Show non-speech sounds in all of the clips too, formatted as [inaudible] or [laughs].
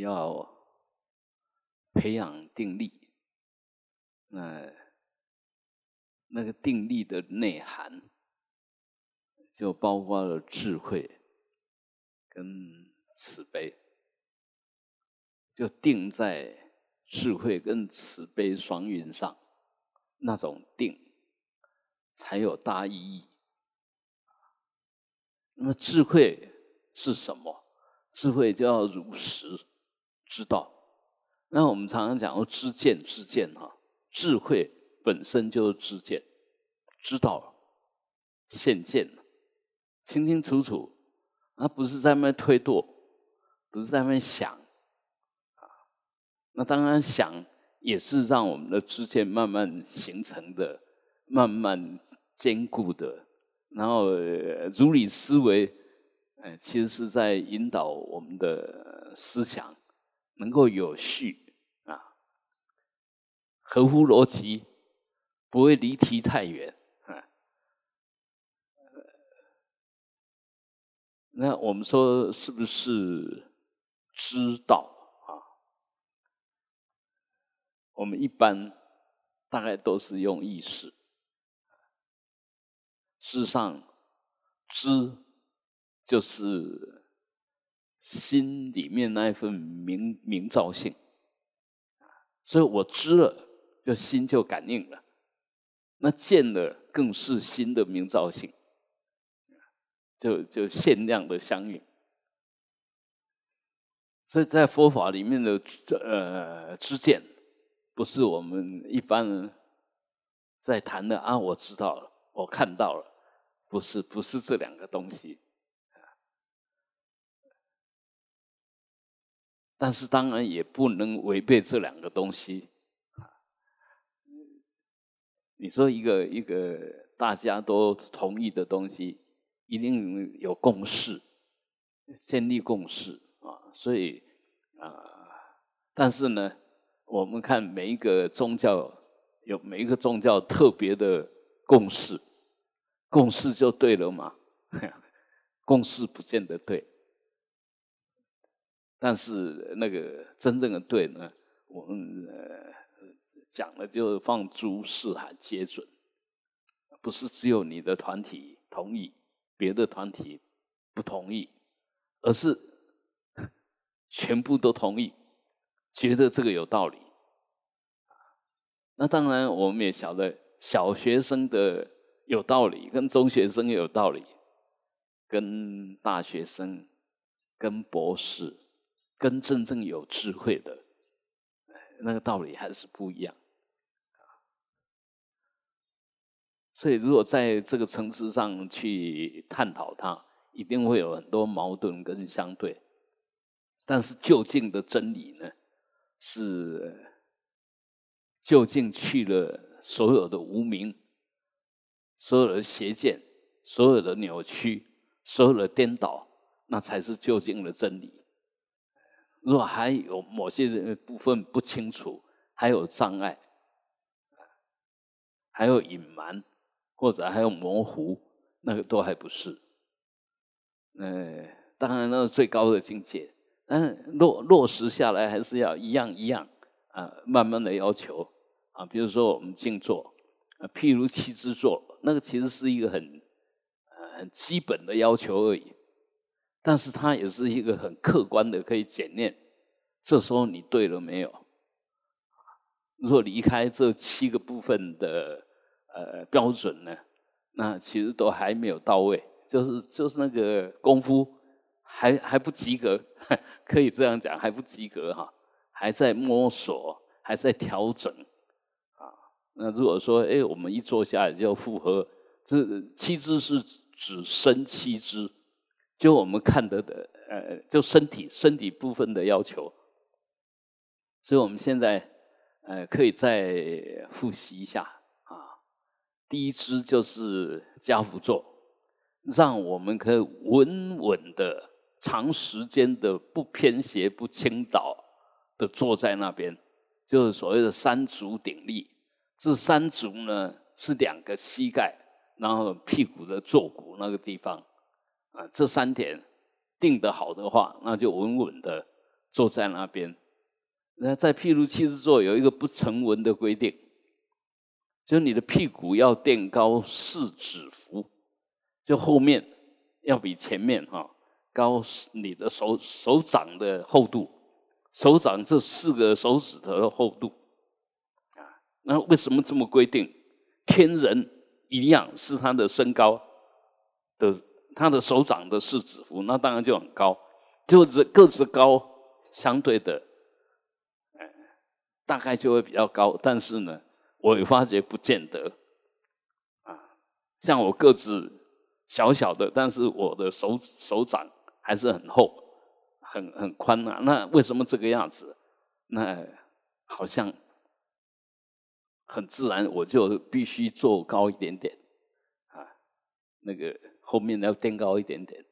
要培养定力，那那个定力的内涵，就包括了智慧跟慈悲，就定在智慧跟慈悲双运上，那种定才有大意义。那么智慧是什么？智慧就要如实知道。那我们常常讲说知见，知见哈，智慧本身就是知见，知道现见清清楚楚，而不是在那推堕，不是在那想啊。那当然想也是让我们的知见慢慢形成的，慢慢坚固的。然后如理思维，哎，其实是在引导我们的思想能够有序啊，合乎逻辑，不会离题太远啊。那我们说是不是知道啊？我们一般大概都是用意识。事实上，知就是心里面那一份明明照性，所以我知了，就心就感应了。那见了，更是心的明照性，就就限量的相应。所以在佛法里面的呃知见，不是我们一般人在谈的啊，我知道了，我看到了。不是，不是这两个东西，但是当然也不能违背这两个东西。你说一个一个大家都同意的东西，一定有共识，建立共识啊。所以啊，但是呢，我们看每一个宗教有每一个宗教特别的共识。共识就对了嘛？[laughs] 共识不见得对，但是那个真正的对呢，我们呃讲了就放诸四海皆准，不是只有你的团体同意，别的团体不同意，而是 [laughs] 全部都同意，觉得这个有道理。那当然，我们也晓得小学生的。有道理，跟中学生有道理，跟大学生、跟博士、跟真正有智慧的，那个道理还是不一样。所以，如果在这个层次上去探讨它，一定会有很多矛盾跟相对。但是，究竟的真理呢，是究竟去了所有的无名。所有的邪见，所有的扭曲，所有的颠倒，那才是究竟的真理。如果还有某些部分不清楚，还有障碍，还有隐瞒，或者还有模糊，那个都还不是。呃，当然那是最高的境界，但落落实下来还是要一样一样啊，慢慢的要求啊。比如说我们静坐，啊，譬如七支坐。那个其实是一个很呃很基本的要求而已，但是它也是一个很客观的可以检验。这时候你对了没有？如果离开这七个部分的呃标准呢，那其实都还没有到位，就是就是那个功夫还还不及格，[laughs] 可以这样讲还不及格哈，还在摸索，还在调整啊。那如果说，哎，我们一坐下来就要复合，这七支是指身七支，就我们看得的，呃，就身体身体部分的要求。所以我们现在，呃，可以再复习一下啊。第一支就是家福坐，让我们可以稳稳的、长时间的、不偏斜、不倾倒的坐在那边，就是所谓的三足鼎立。这三足呢是两个膝盖，然后屁股的坐骨那个地方，啊，这三点定得好的话，那就稳稳的坐在那边。那在譬如七十座有一个不成文的规定，就你的屁股要垫高四指幅，就后面要比前面哈高你的手手掌的厚度，手掌这四个手指头的厚度啊。那为什么这么规定？天人一样是他的身高的，他的手掌的四指幅，那当然就很高，就是个子高，相对的。大概就会比较高，但是呢，我也发觉不见得，啊，像我个子小小的，但是我的手手掌还是很厚，很很宽啊。那为什么这个样子？那好像很自然，我就必须做高一点点，啊，那个后面要垫高一点点，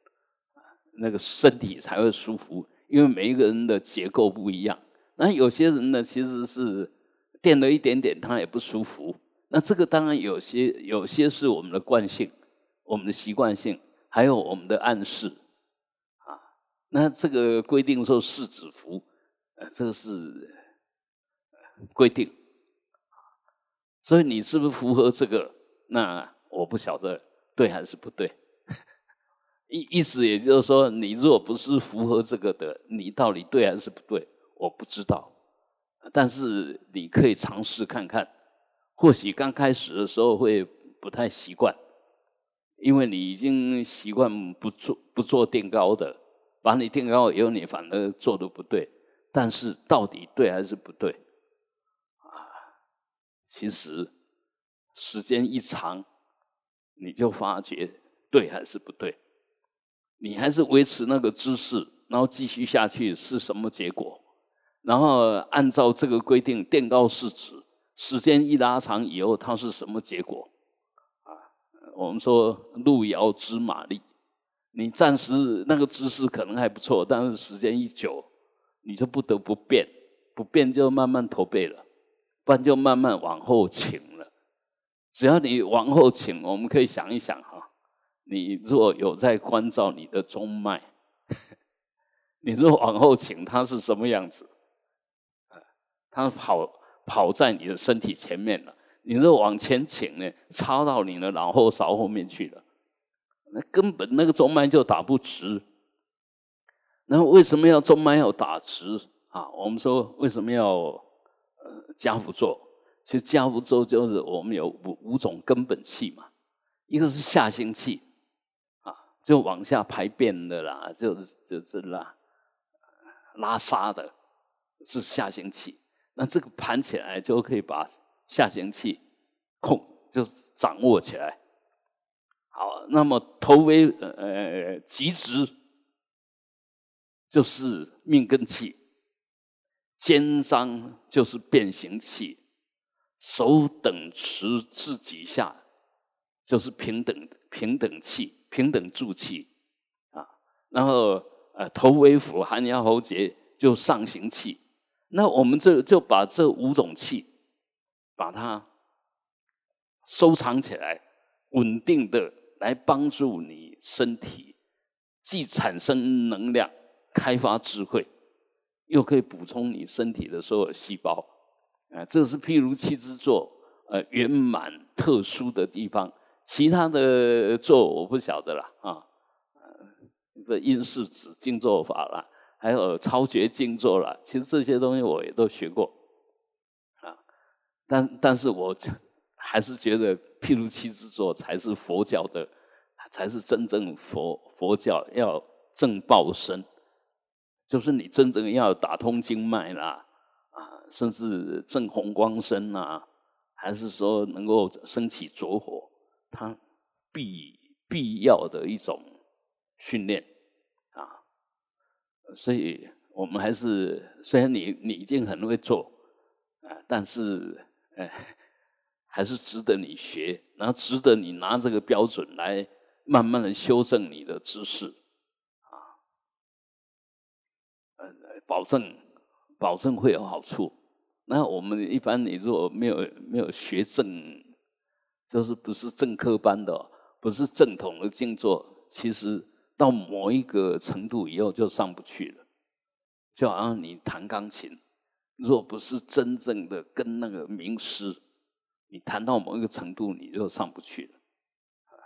那个身体才会舒服，因为每一个人的结构不一样。那有些人呢，其实是垫了一点点，他也不舒服。那这个当然有些有些是我们的惯性、我们的习惯性，还有我们的暗示啊。那这个规定说四指服，呃，这个是规定所以你是不是符合这个？那我不晓得对还是不对。意意思也就是说，你如果不是符合这个的，你到底对还是不对？我不知道，但是你可以尝试看看，或许刚开始的时候会不太习惯，因为你已经习惯不做不做垫高的，把你垫高以后，你反而做的不对。但是到底对还是不对？啊，其实时间一长，你就发觉对还是不对。你还是维持那个姿势，然后继续下去是什么结果？然后按照这个规定垫高四指，时间一拉长以后，它是什么结果？啊，我们说路遥知马力，你暂时那个姿势可能还不错，但是时间一久，你就不得不变，不变就慢慢驼背了，不然就慢慢往后倾了。只要你往后倾，我们可以想一想，你若有在关照你的中脉，你若往后倾，它是什么样子？它跑跑在你的身体前面了，你若往前倾呢，插到你的脑后勺后面去了，那根本那个中脉就打不直。那为什么要中脉要打直啊？我们说为什么要呃加福坐？其实加福坐就是我们有五五种根本气嘛，一个是下行气，就往下排便的啦，就是就是拉拉沙的，是下行气。那这个盘起来就可以把下行气控就掌握起来。好，那么头为呃极直，就是命根气；肩章就是变形气；手等持自己下，就是平等平等气、平等住气啊。然后呃头为腹，含腰喉结就上行气。那我们这就把这五种气，把它收藏起来，稳定的来帮助你身体，既产生能量，开发智慧，又可以补充你身体的所有细胞。啊，这是譬如七之座，呃，圆满特殊的地方。其他的座我不晓得了啊，呃，因是指静坐法了。还有超绝静坐了，其实这些东西我也都学过，啊，但但是我还是觉得譬如七之坐才是佛教的，才是真正佛佛教要正报身，就是你真正要打通经脉啦，啊，甚至正红光身啊，还是说能够升起着火，它必必要的一种训练啊。所以我们还是，虽然你你已经很会做，啊，但是，哎，还是值得你学，然后值得你拿这个标准来慢慢的修正你的知识，啊，呃，保证保证会有好处。那我们一般你如果没有没有学正，就是不是正科班的，不是正统的静坐，其实。到某一个程度以后就上不去了，就好像你弹钢琴，若不是真正的跟那个名师，你弹到某一个程度，你就上不去了。啊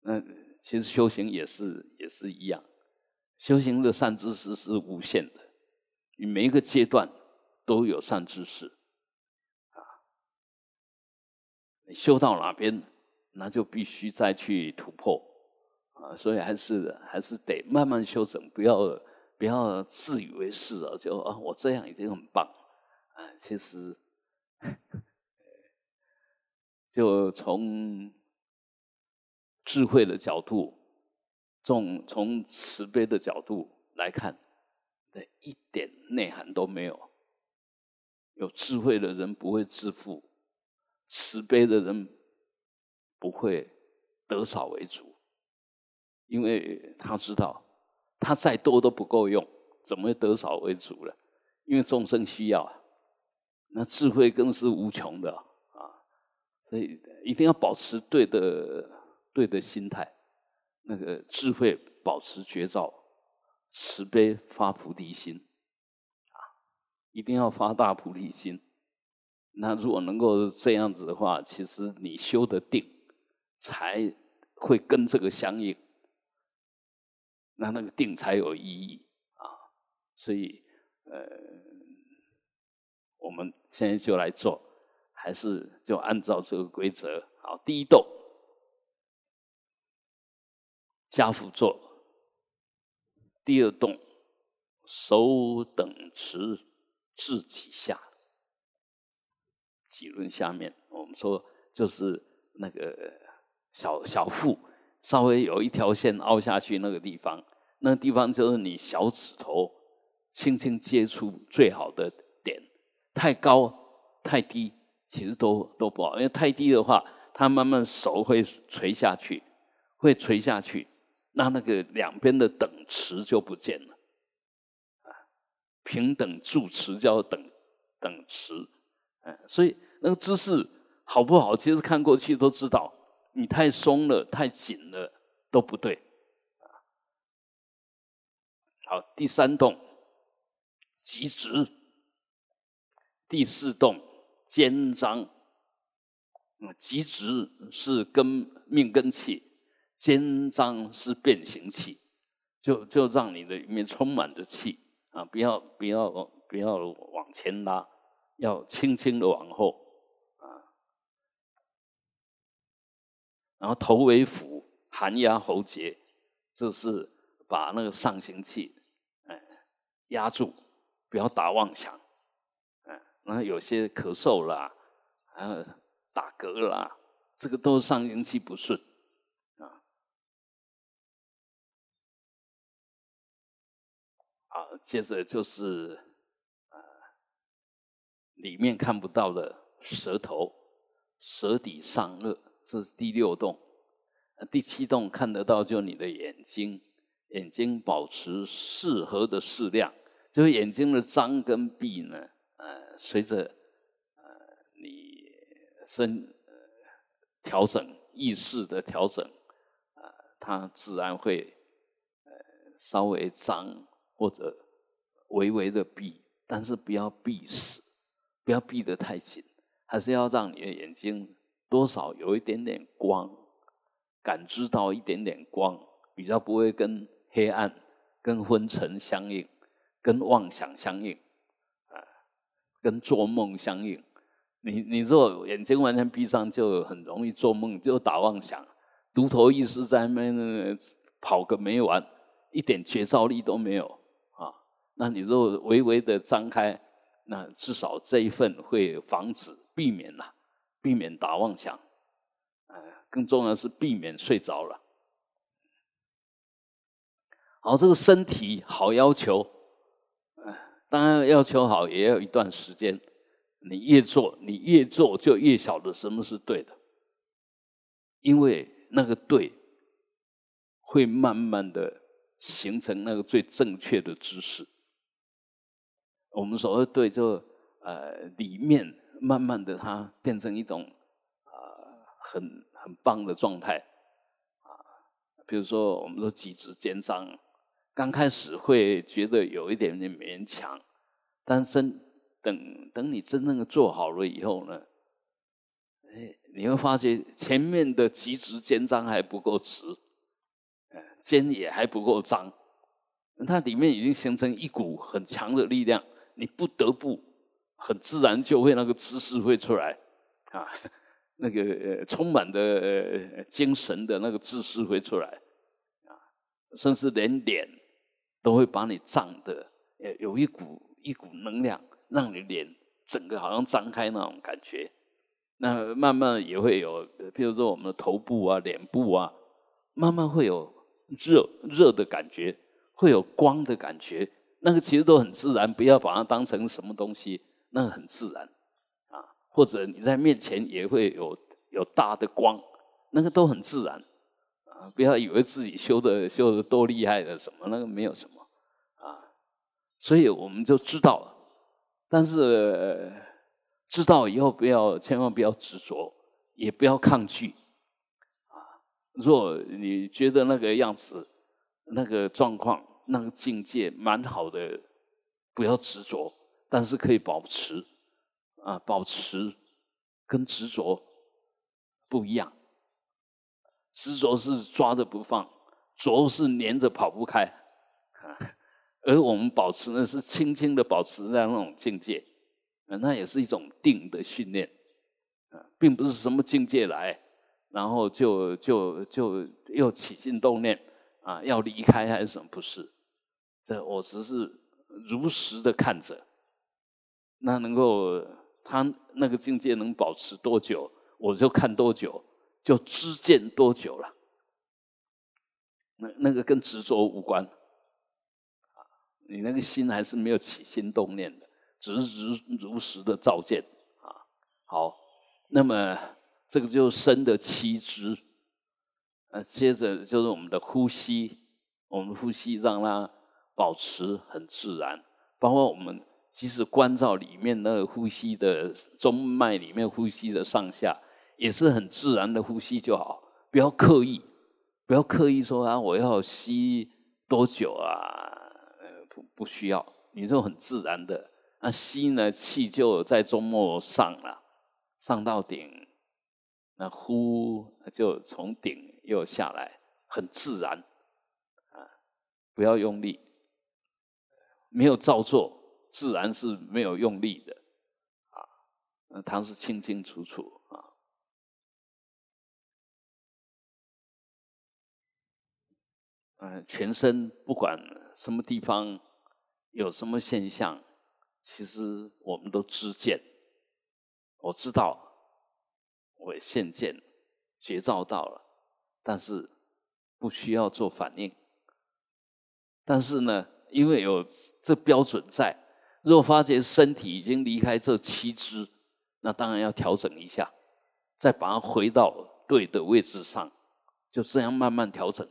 那其实修行也是也是一样，修行的善知识是无限的，你每一个阶段都有善知识。你修到哪边，那就必须再去突破啊！所以还是还是得慢慢修整，不要不要自以为是啊！就啊，我这样已经很棒啊！其实，[laughs] 就从智慧的角度，从从慈悲的角度来看，这一点内涵都没有。有智慧的人不会自负。慈悲的人不会得少为主，因为他知道他再多都不够用，怎么会得少为主了？因为众生需要啊，那智慧更是无穷的啊！所以一定要保持对的对的心态，那个智慧保持绝招，慈悲发菩提心啊！一定要发大菩提心。那如果能够这样子的话，其实你修的定才会跟这个相应，那那个定才有意义啊。所以，呃，我们现在就来做，还是就按照这个规则。好，第一动，家父做；第二动，手等持自己下。几轮下面，我们说就是那个小小腹，稍微有一条线凹下去那个地方，那个地方就是你小指头轻轻接触最好的点。太高太低其实都都不好，因为太低的话，它慢慢手会垂下去，会垂下去，那那个两边的等持就不见了。啊，平等住持叫等等持。所以那个姿势好不好？其实看过去都知道，你太松了、太紧了都不对。好，第三动极直，第四动肩张。嗯，极直是根命根气，肩张是变形气，就就让你的里面充满着气啊！不要不要不要往前拉。要轻轻的往后然后头为腹，含压喉结，这是把那个上行气哎压住，不要打妄想，嗯，然后有些咳嗽啦，还有打嗝啦，这个都是上行气不顺啊。接着就是。里面看不到的舌头，舌底上颚，这是第六洞。第七洞看得到，就你的眼睛，眼睛保持适合的适量，就是眼睛的张跟闭呢，呃，随着呃你身呃调整意识的调整，啊，它自然会呃稍微张或者微微的闭，但是不要闭死。不要闭得太紧，还是要让你的眼睛多少有一点点光，感知到一点点光，比较不会跟黑暗、跟昏沉相应，跟妄想相应，啊，跟做梦相应。你你若眼睛完全闭上，就很容易做梦，就打妄想，独头意识在那边跑个没完，一点觉照力都没有啊。那你若微微的张开。那至少这一份会防止、避免了，避免打妄想，呃，更重要的是避免睡着了。好，这个身体好要求，当然要求好也要一段时间。你越做，你越做就越晓得什么是对的，因为那个对，会慢慢的形成那个最正确的知识。我们所谓对，就呃里面慢慢的它变成一种啊很很棒的状态。啊，比如说我们说脊直肩张，刚开始会觉得有一点点勉强，但真等等你真正的做好了以后呢，哎，你会发觉前面的极直肩章还不够直，肩也还不够张，它里面已经形成一股很强的力量，你不得不很自然就会那个姿势会出来啊，[laughs] 那个充满的精神的那个姿势会出来啊，甚至连脸。都会把你胀的，呃，有一股一股能量，让你脸整个好像张开那种感觉。那慢慢也会有，比如说我们的头部啊、脸部啊，慢慢会有热热的感觉，会有光的感觉。那个其实都很自然，不要把它当成什么东西，那很自然啊。或者你在面前也会有有大的光，那个都很自然啊。不要以为自己修的修的多厉害的什么，那个没有什么。啊所以我们就知道了，但是知道以后不要，千万不要执着，也不要抗拒，啊！若你觉得那个样子、那个状况、那个境界蛮好的，不要执着，但是可以保持，啊，保持跟执着不一样，执着是抓着不放，着是黏着跑不开，啊。而我们保持呢，是轻轻的保持在那种境界，那也是一种定的训练，并不是什么境界来，然后就就就又起心动念，啊，要离开还是什么？不是，这我只是如实的看着，那能够他那个境界能保持多久，我就看多久，就知见多久了，那那个跟执着无关。你那个心还是没有起心动念的，只是如如实的照见啊。好，那么这个就生的七支，呃，接着就是我们的呼吸，我们呼吸让它保持很自然，包括我们即使关照里面那个呼吸的中脉里面呼吸的上下，也是很自然的呼吸就好，不要刻意，不要刻意说啊，我要吸多久啊。不需要，你就很自然的。那吸呢，气就在中末上了，上到顶，那呼就从顶又下来，很自然啊，不要用力，没有照做，自然是没有用力的啊。那它是清清楚楚啊，嗯，全身不管什么地方。有什么现象，其实我们都知见。我知道，我现见，觉照到了，但是不需要做反应。但是呢，因为有这标准在，若发觉身体已经离开这七支，那当然要调整一下，再把它回到对的位置上，就这样慢慢调整。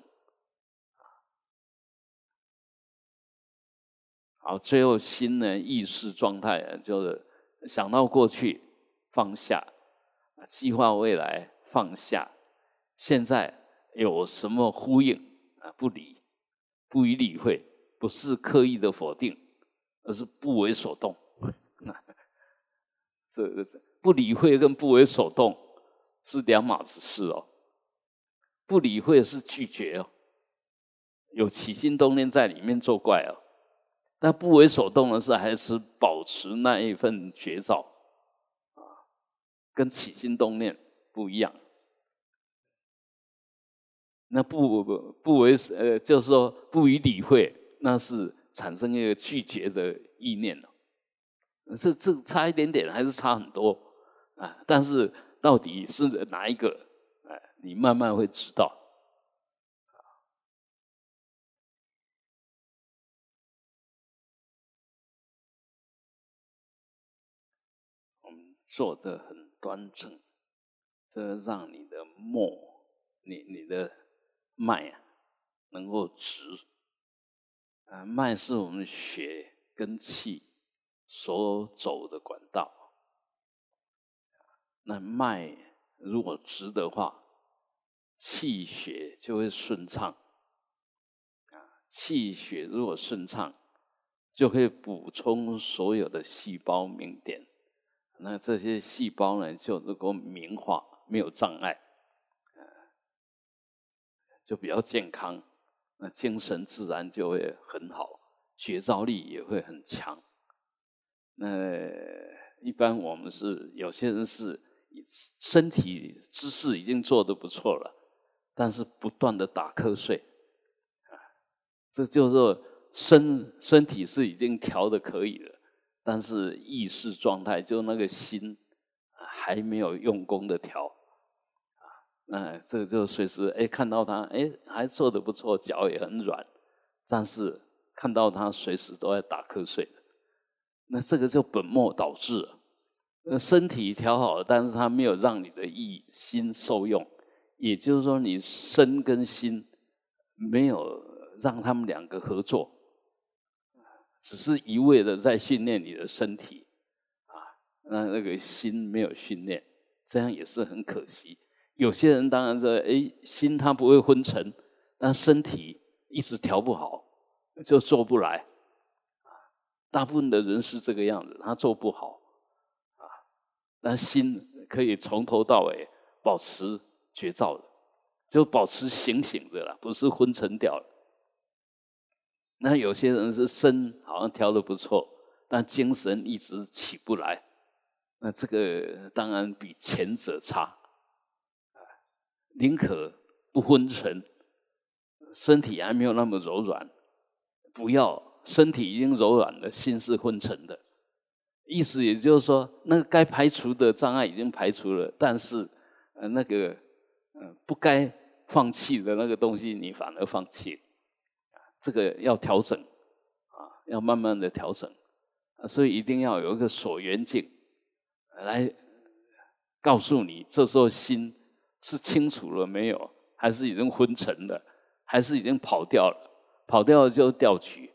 好，最后心呢，意识状态，就是想到过去放下，计划未来放下，现在有什么呼应啊？不理，不予理会，不是刻意的否定，而是不为所动。[laughs] 这这不理会跟不为所动是两码子事哦。不理会是拒绝哦，有起心动念在里面作怪哦。但不为所动的是，还是保持那一份绝招啊，跟起心动念不一样。那不不不为呃，就是说不予理会，那是产生一个拒绝的意念了。这这差一点点，还是差很多啊？但是到底是哪一个？哎，你慢慢会知道。我们坐得很端正，这让你的脉，你你的脉啊，能够直。啊，脉是我们血跟气所走的管道。那脉如果直的话，气血就会顺畅，啊，气血如果顺畅，就可以补充所有的细胞明点，那这些细胞呢就能够明化，没有障碍，就比较健康，那精神自然就会很好，觉照力也会很强。那一般我们是有些人是身体姿势已经做得不错了，但是不断的打瞌睡，啊，这就是身身体是已经调的可以了，但是意识状态就那个心还没有用功的调，哎，这个就随时哎看到他哎还做的不错，脚也很软，但是看到他随时都在打瞌睡。那这个就本末倒置了。那身体调好了，但是他没有让你的意心受用，也就是说，你身跟心没有让他们两个合作，只是一味的在训练你的身体啊，那那个心没有训练，这样也是很可惜。有些人当然说，哎，心他不会昏沉，但身体一直调不好，就做不来。大部分的人是这个样子，他做不好，啊，那心可以从头到尾保持觉照的，就保持醒醒的了，不是昏沉掉了。那有些人是身好像调的不错，但精神一直起不来，那这个当然比前者差，宁可不昏沉，身体还没有那么柔软，不要。身体已经柔软了，心是昏沉的，意思也就是说，那个该排除的障碍已经排除了，但是呃那个呃不该放弃的那个东西，你反而放弃，这个要调整啊，要慢慢的调整，所以一定要有一个锁缘境来告诉你，这时候心是清楚了没有，还是已经昏沉了，还是已经跑掉了，跑掉了就掉局。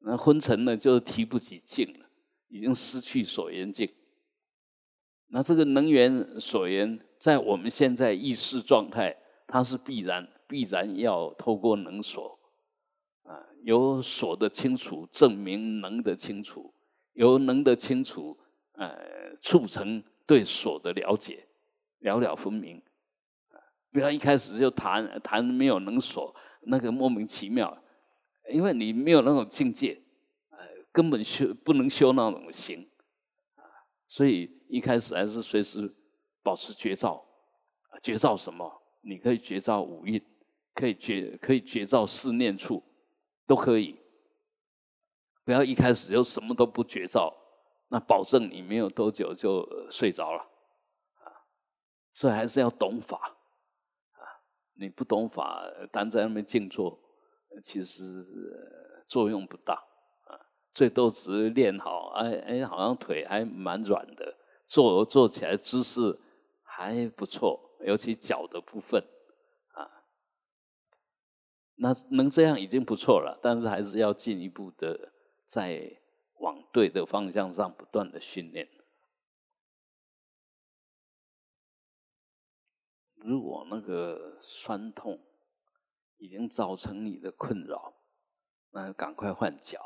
那昏沉呢，就提不起劲了，已经失去所缘境。那这个能源所缘，在我们现在意识状态，它是必然必然要透过能所啊，有所的清楚，证明能的清楚，由能的清楚，呃，促成对所的了解，了了分明。不要一开始就谈谈没有能所，那个莫名其妙。因为你没有那种境界，呃，根本修不能修那种行，啊，所以一开始还是随时保持觉照，觉照什么？你可以觉照五蕴，可以觉可以觉照四念处，都可以。不要一开始就什么都不觉照，那保证你没有多久就睡着了，啊，所以还是要懂法，你不懂法，单在那边静坐。其实作用不大啊，最多只是练好，哎哎，好像腿还蛮软的，坐坐起来姿势还不错，尤其脚的部分啊，那能这样已经不错了，但是还是要进一步的在往对的方向上不断的训练。如果那个酸痛。已经造成你的困扰，那赶快换脚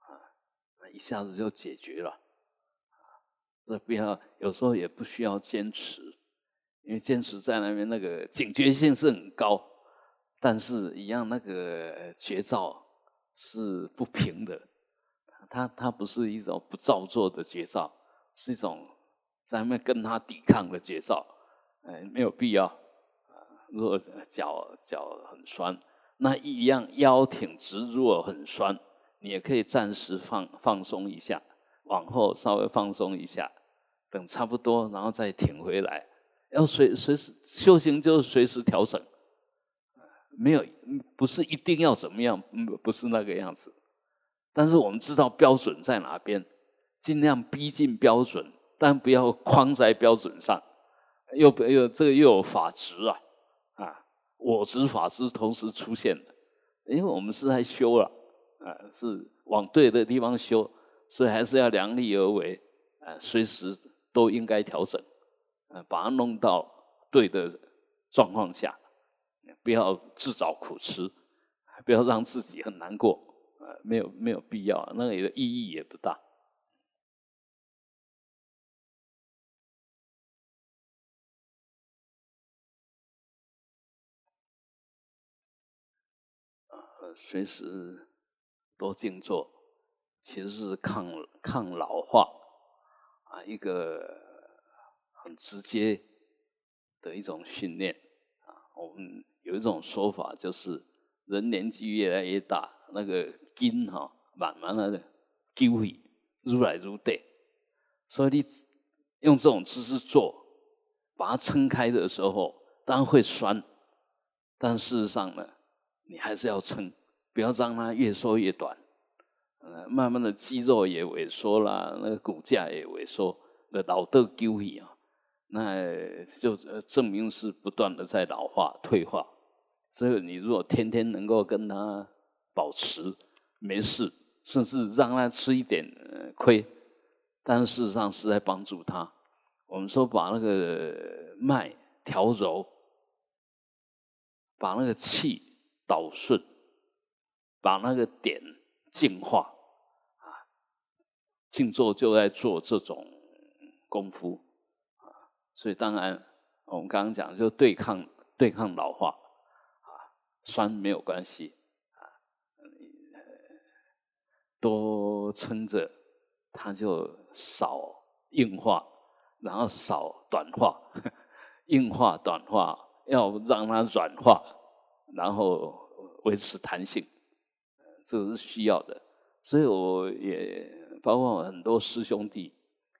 啊！那一下子就解决了啊！这不要，有时候也不需要坚持，因为坚持在那边那个警觉性是很高，但是一样那个绝招是不平的，它它不是一种不照做的绝招，是一种在那边跟他抵抗的绝招，哎，没有必要。如果脚脚很酸，那一样腰挺直。如果很酸，你也可以暂时放放松一下，往后稍微放松一下，等差不多，然后再挺回来。要随随时修行，就是随时调整，没有不是一定要怎么样，不是那个样子。但是我们知道标准在哪边，尽量逼近标准，但不要 [laughs] 框在标准上。又不又这个又有法执啊。啊我执法是同时出现的，因为我们是在修了，啊，是往对的地方修，所以还是要量力而为，啊，随时都应该调整，啊，把它弄到对的状况下，不要自找苦吃，不要让自己很难过，啊，没有没有必要，那个的意义也不大。随时多静坐，其实是抗抗老化啊，一个很直接的一种训练啊。我们有一种说法，就是人年纪越来越大，那个筋哈慢慢的丢回，如来如对。所以你用这种姿势做，把它撑开的时候，当然会酸，但事实上呢，你还是要撑。不要让它越缩越短，嗯，慢慢的肌肉也萎缩了，那个骨架也萎缩，那老豆丢一啊，那就证明是不断的在老化退化。所以你如果天天能够跟他保持没事，甚至让他吃一点亏，但事实上是在帮助他。我们说把那个脉调柔，把那个气导顺。把那个点净化啊，静坐就在做这种功夫啊，所以当然我们刚刚讲就对抗对抗老化啊，酸没有关系啊，多撑着它就少硬化，然后少短化，[laughs] 硬化短化要让它软化，然后维持弹性。这是需要的，所以我也包括很多师兄弟，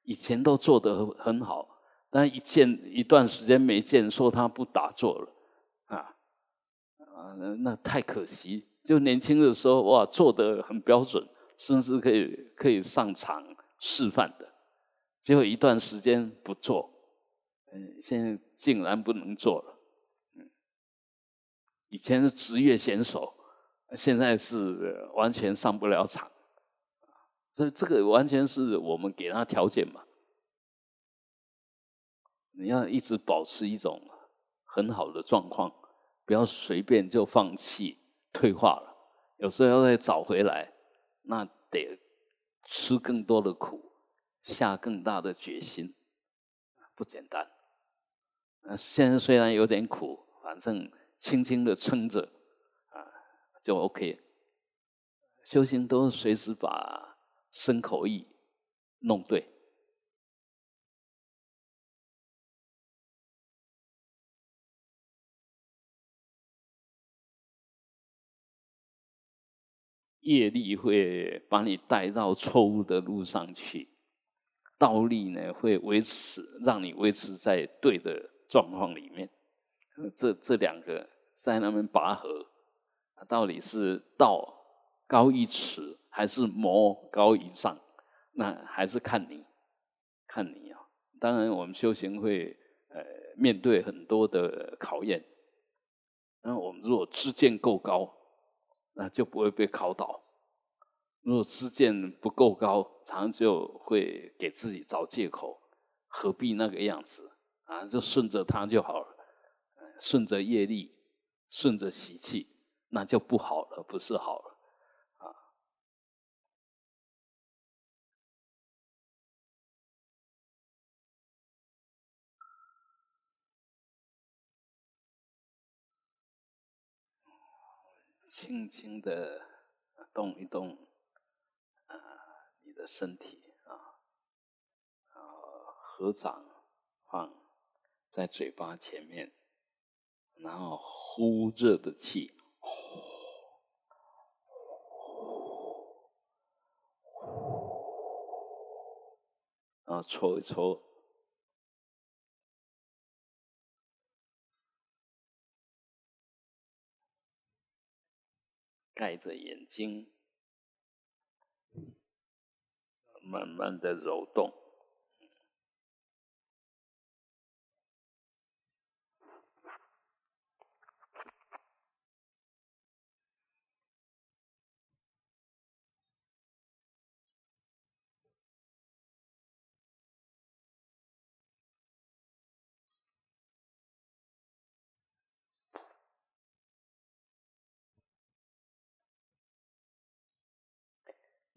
以前都做得很好，但一见一段时间没见，说他不打坐了，啊啊，那太可惜。就年轻的时候哇，做得很标准，甚至可以可以上场示范的，结果一段时间不做，嗯，现在竟然不能做了，嗯，以前是职业选手。现在是完全上不了场，所以这个完全是我们给他条件嘛。你要一直保持一种很好的状况，不要随便就放弃、退化了。有时候要再找回来，那得吃更多的苦，下更大的决心，不简单。现在虽然有点苦，反正轻轻的撑着。就 OK，修行都随时把身口意弄对，业力会把你带到错误的路上去，道力呢会维持，让你维持在对的状况里面。这这两个在那边拔河。到底是道高一尺，还是魔高一丈？那还是看你，看你啊！当然，我们修行会呃面对很多的考验。那我们如果知见够高，那就不会被考倒；如果知见不够高，常就会给自己找借口，何必那个样子啊？就顺着它就好了，顺着业力，顺着习气。那就不好了，不是好了啊！轻轻的动一动啊，你的身体啊，啊，合掌放在嘴巴前面，然后呼热的气。啊，搓一搓，盖着眼睛，慢慢的揉动。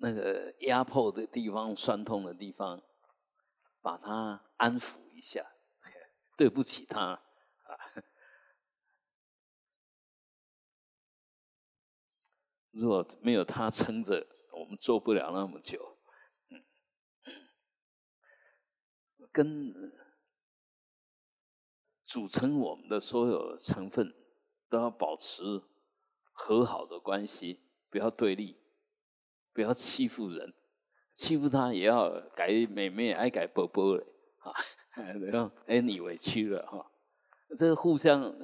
那个压迫的地方、酸痛的地方，把它安抚一下。[laughs] 对不起他啊，[laughs] 如果没有他撑着，我们做不了那么久。跟组成我们的所有成分都要保持和好的关系，不要对立，不要欺负人，欺负他也要改妹妹爱改波波嘞啊，然后 [laughs] 哎你委屈了哈，这个互相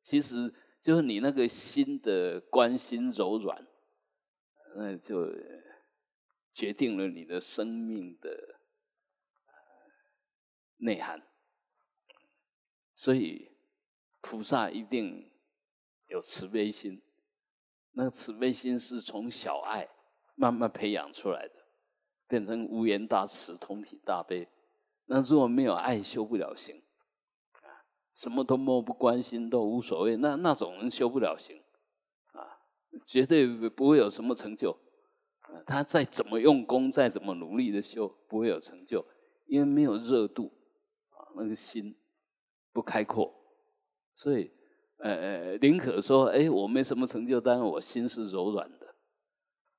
其实就是你那个心的关心柔软，那就决定了你的生命的。内涵，所以菩萨一定有慈悲心。那慈悲心是从小爱慢慢培养出来的，变成无言大慈、同体大悲。那如果没有爱，修不了行啊，什么都漠不关心，都无所谓。那那种人修不了行啊，绝对不会有什么成就。他再怎么用功，再怎么努力的修，不会有成就，因为没有热度。啊那个心不开阔，所以呃呃，宁可说哎，我没什么成就，但是我心是柔软的，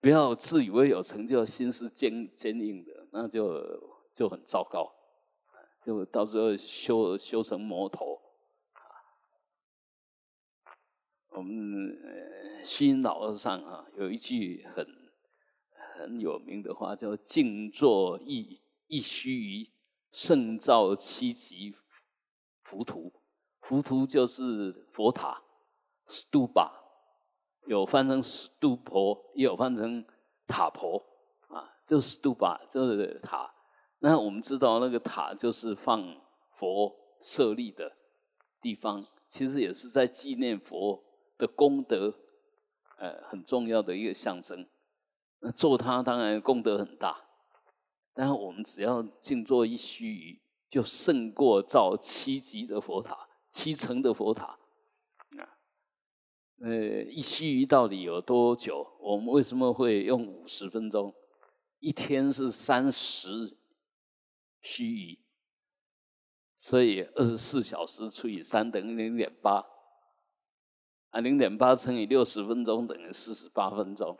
不要自以为有成就，心是坚坚硬的，那就就很糟糕，就到时候修修成魔头。我们虚云老和尚啊，有一句很很有名的话，叫“静坐一一须臾”。胜造七级浮屠，浮屠就是佛塔，stupa，有翻成 stupa，也有翻成塔婆啊，就是杜巴就是塔。那我们知道那个塔就是放佛设立的地方，其实也是在纪念佛的功德，呃，很重要的一个象征。那做它当然功德很大。但是我们只要静坐一须臾，就胜过造七级的佛塔、七层的佛塔。呃，一须臾到底有多久？我们为什么会用五十分钟？一天是三十须臾，所以二十四小时除以三等于零点八啊，零点八乘以六十分钟等于四十八分钟。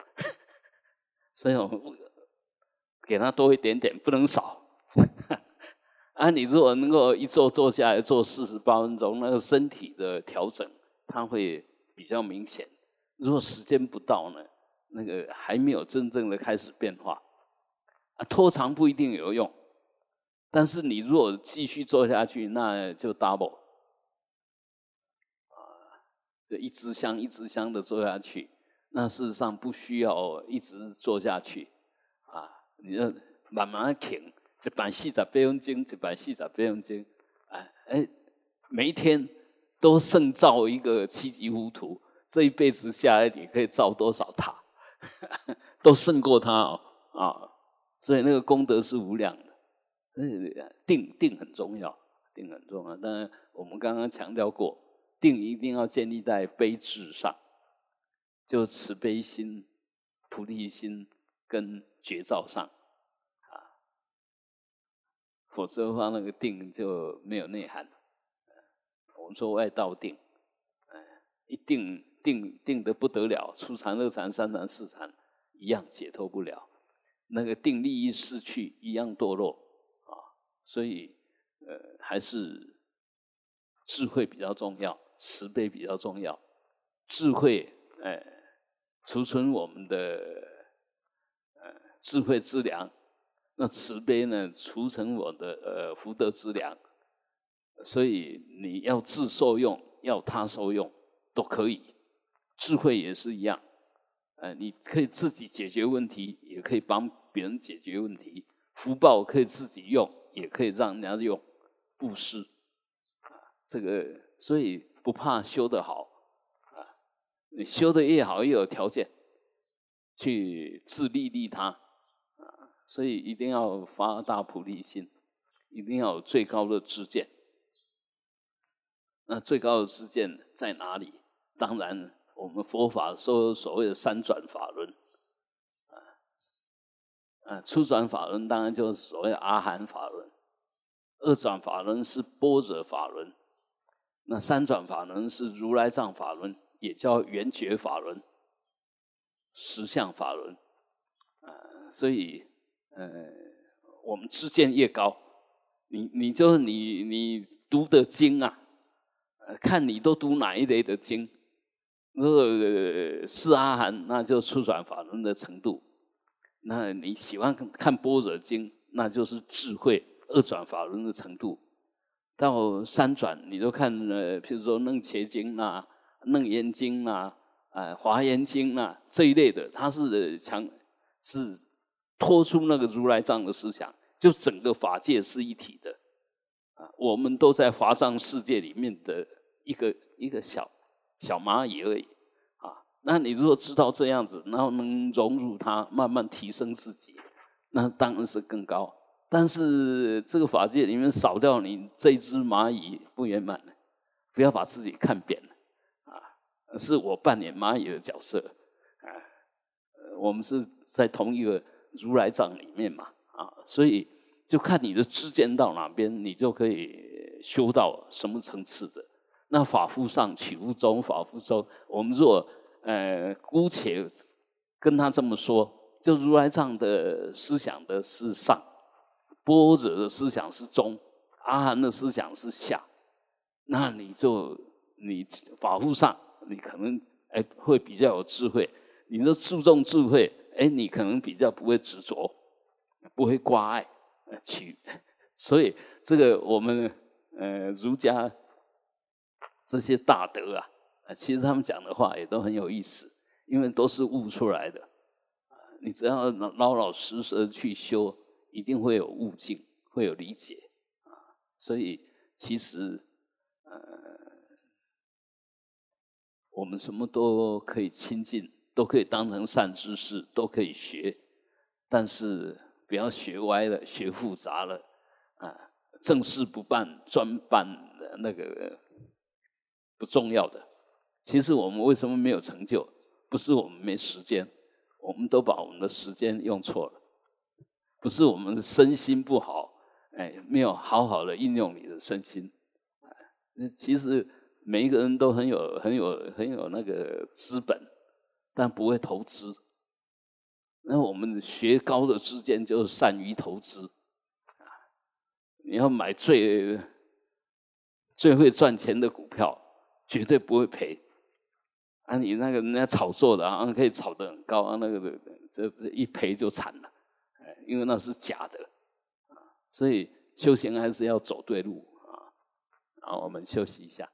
[laughs] 所以我们。给他多一点点，不能少。啊，你如果能够一坐坐下来坐四十八分钟，那个身体的调整它会比较明显。如果时间不到呢，那个还没有真正的开始变化。啊，拖长不一定有用，但是你如果继续做下去，那就 double。啊，这一支香一支香的做下去，那事实上不需要一直做下去。啊你要慢慢停，一百四十八分钟，一百四十八分钟，哎哎，每一天都胜造一个七级浮屠，这一辈子下来，你可以造多少塔，[laughs] 都胜过他哦啊！所以那个功德是无量的。定定很重要，定很重要。当然，我们刚刚强调过，定一定要建立在悲智上，就慈悲心、菩提心跟。绝招上，啊，否则的话，那个定就没有内涵。们说外道定，哎，一定定定的不得了，初禅、二禅、三禅、四禅一样解脱不了。那个定利益失去，一样堕落啊。所以，呃，还是智慧比较重要，慈悲比较重要。智慧，哎，储存我们的。呃智慧之粮，那慈悲呢？储存我的呃福德之粮，所以你要自受用，要他受用都可以。智慧也是一样，呃，你可以自己解决问题，也可以帮别人解决问题。福报可以自己用，也可以让人家用，布施啊。这个所以不怕修得好啊，你修的越好，越有条件去自利利他啊。所以一定要发大菩提心，一定要有最高的知见。那最高的知见在哪里？当然，我们佛法说所谓的三转法轮啊，啊，初转法轮当然就是所谓阿含法轮，二转法轮是般若法轮，那三转法轮是如来藏法轮，也叫圆觉法轮、实相法轮。呃，所以呃，我们知见越高，你你就是你你读的经啊，看你都读哪一类的经。如果是阿含，那就初转法轮的程度；那你喜欢看般若经，那就是智慧二转法轮的程度。到三转，你就看呃，譬如说《楞伽经》呐，《楞严经》呐，啊，《华严经》呐这一类的，它是强是托出那个如来藏的思想，就整个法界是一体的我们都在华藏世界里面的一个一个小。小蚂蚁而已，啊，那你如果知道这样子，然后能融入它，慢慢提升自己，那当然是更高。但是这个法界里面少掉你这只蚂蚁不圆满了，不要把自己看扁了，啊，是我扮演蚂蚁的角色，啊，我们是在同一个如来藏里面嘛，啊，所以就看你的知见到哪边，你就可以修到什么层次的。那法夫上，取夫中，法夫中。我们若呃姑且跟他这么说，就如来藏的思想的是上，波若的思想是中，阿含的思想是下。那你就你法夫上，你可能哎会比较有智慧。你说注重智慧，哎，你可能比较不会执着，不会挂碍取。[laughs] 所以这个我们呃儒家。这些大德啊，啊，其实他们讲的话也都很有意思，因为都是悟出来的。你只要老老实实去修，一定会有悟境，会有理解啊。所以其实，呃，我们什么都可以亲近，都可以当成善知识，都可以学，但是不要学歪了，[laughs] 学复杂了啊。正事不办，专办那个。不重要的，其实我们为什么没有成就？不是我们没时间，我们都把我们的时间用错了。不是我们身心不好，哎，没有好好的运用你的身心。那其实每一个人都很有、很有、很有那个资本，但不会投资。那我们学高的之间就善于投资啊！你要买最最会赚钱的股票。绝对不会赔，啊！你那个人家炒作的啊，可以炒得很高啊，那个这这一赔就惨了，哎，因为那是假的，啊，所以修行还是要走对路啊。好，我们休息一下。